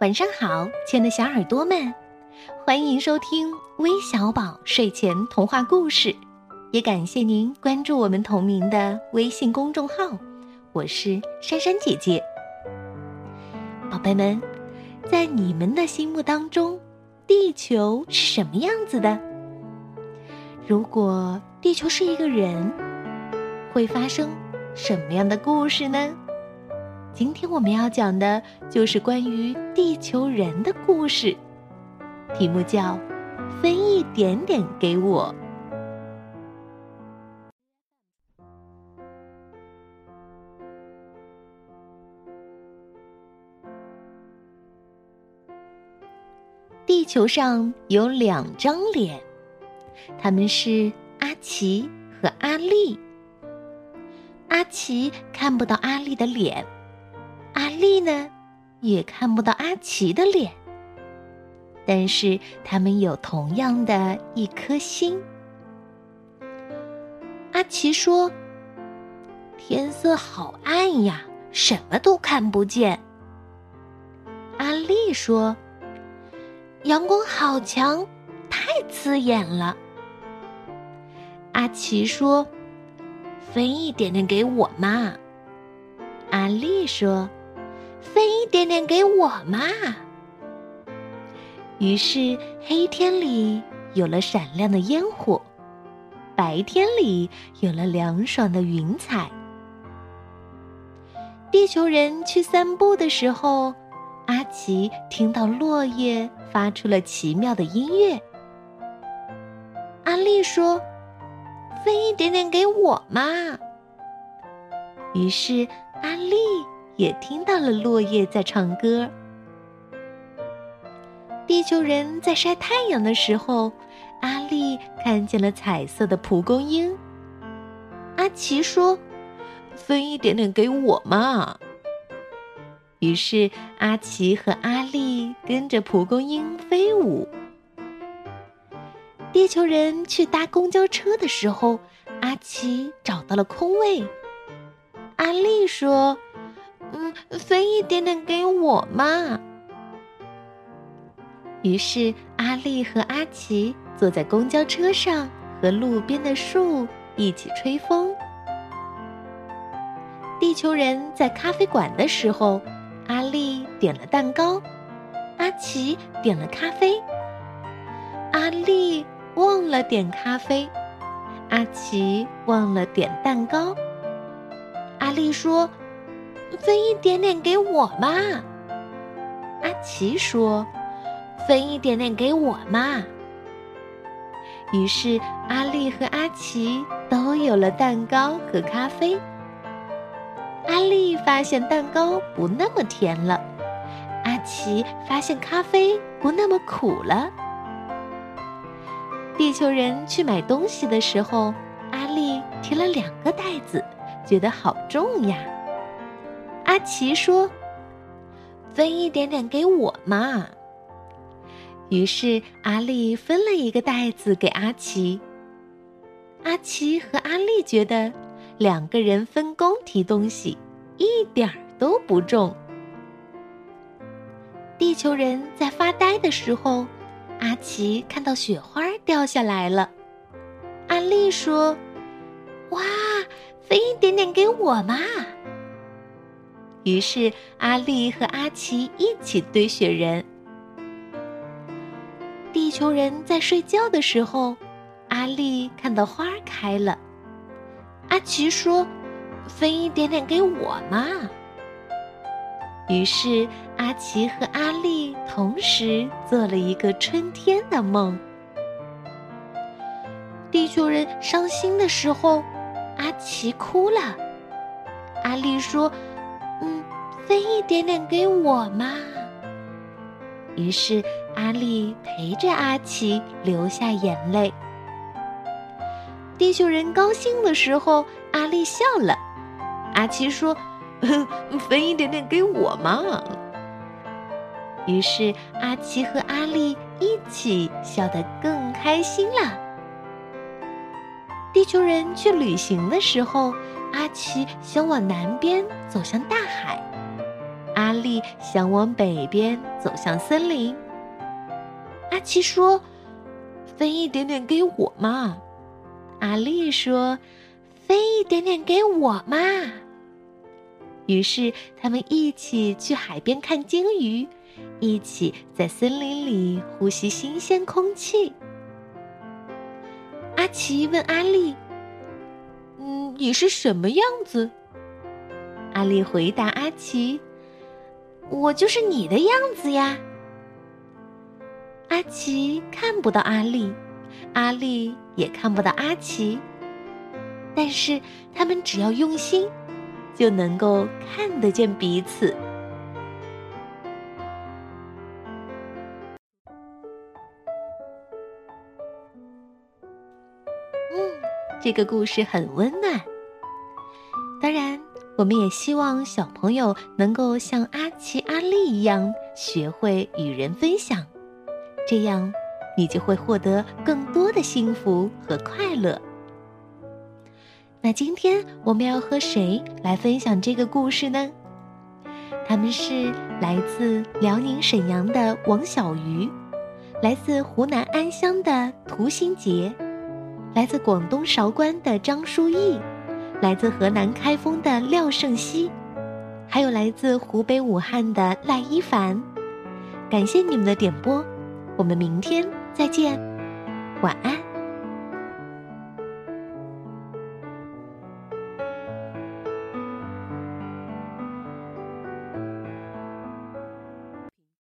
晚上好，亲爱的小耳朵们，欢迎收听微小宝睡前童话故事，也感谢您关注我们同名的微信公众号。我是珊珊姐姐。宝贝们，在你们的心目当中，地球是什么样子的？如果地球是一个人，会发生什么样的故事呢？今天我们要讲的就是关于地球人的故事，题目叫《分一点点给我》。地球上有两张脸，他们是阿奇和阿丽。阿奇看不到阿丽的脸。阿丽呢，也看不到阿奇的脸，但是他们有同样的一颗心。阿奇说：“天色好暗呀，什么都看不见。”阿丽说：“阳光好强，太刺眼了。”阿奇说：“分一点点给我嘛。”阿丽说。分一点点给我嘛！于是黑天里有了闪亮的烟火，白天里有了凉爽的云彩。地球人去散步的时候，阿奇听到落叶发出了奇妙的音乐。阿丽说：“分一点点给我嘛！”于是阿丽。也听到了落叶在唱歌。地球人在晒太阳的时候，阿丽看见了彩色的蒲公英。阿奇说：“分一点点给我嘛。”于是阿奇和阿丽跟着蒲公英飞舞。地球人去搭公交车的时候，阿奇找到了空位。阿丽说。嗯，分一点点给我嘛。于是阿丽和阿奇坐在公交车上，和路边的树一起吹风。地球人在咖啡馆的时候，阿丽点了蛋糕，阿奇点了咖啡。阿丽忘了点咖啡，阿奇忘了点蛋糕。阿丽说。分一点点给我嘛，阿奇说：“分一点点给我嘛。”于是阿丽和阿奇都有了蛋糕和咖啡。阿丽发现蛋糕不那么甜了，阿奇发现咖啡不那么苦了。地球人去买东西的时候，阿丽提了两个袋子，觉得好重呀。阿奇说：“分一点点给我嘛。”于是阿丽分了一个袋子给阿奇。阿奇和阿丽觉得两个人分工提东西一点儿都不重。地球人在发呆的时候，阿奇看到雪花掉下来了。阿丽说：“哇，分一点点给我嘛。”于是，阿丽和阿奇一起堆雪人。地球人在睡觉的时候，阿丽看到花开了。阿奇说：“分一点点给我嘛。”于是，阿奇和阿丽同时做了一个春天的梦。地球人伤心的时候，阿奇哭了。阿丽说。嗯分一点点给我嘛。于是阿丽陪着阿奇流下眼泪。地球人高兴的时候，阿丽笑了。阿奇说：“分一点点给我嘛。”于是阿奇和阿丽一起笑得更开心了。地球人去旅行的时候，阿奇想往南边走向大海。阿丽想往北边走向森林。阿奇说：“分一点点给我嘛。”阿丽说：“分一点点给我嘛。”于是他们一起去海边看鲸鱼，一起在森林里呼吸新鲜空气。阿奇问阿丽：“嗯，你是什么样子？”阿丽回答阿奇：“我就是你的样子呀。”阿奇看不到阿丽，阿丽也看不到阿奇。但是他们只要用心，就能够看得见彼此。这个故事很温暖。当然，我们也希望小朋友能够像阿奇、阿丽一样，学会与人分享。这样，你就会获得更多的幸福和快乐。那今天我们要和谁来分享这个故事呢？他们是来自辽宁沈阳的王小鱼，来自湖南安乡的涂新杰，来自广东韶关的张书义，来自河南开封的廖胜熙，还有来自湖北武汉的赖一凡。感谢你们的点播。我们明天再见，晚安。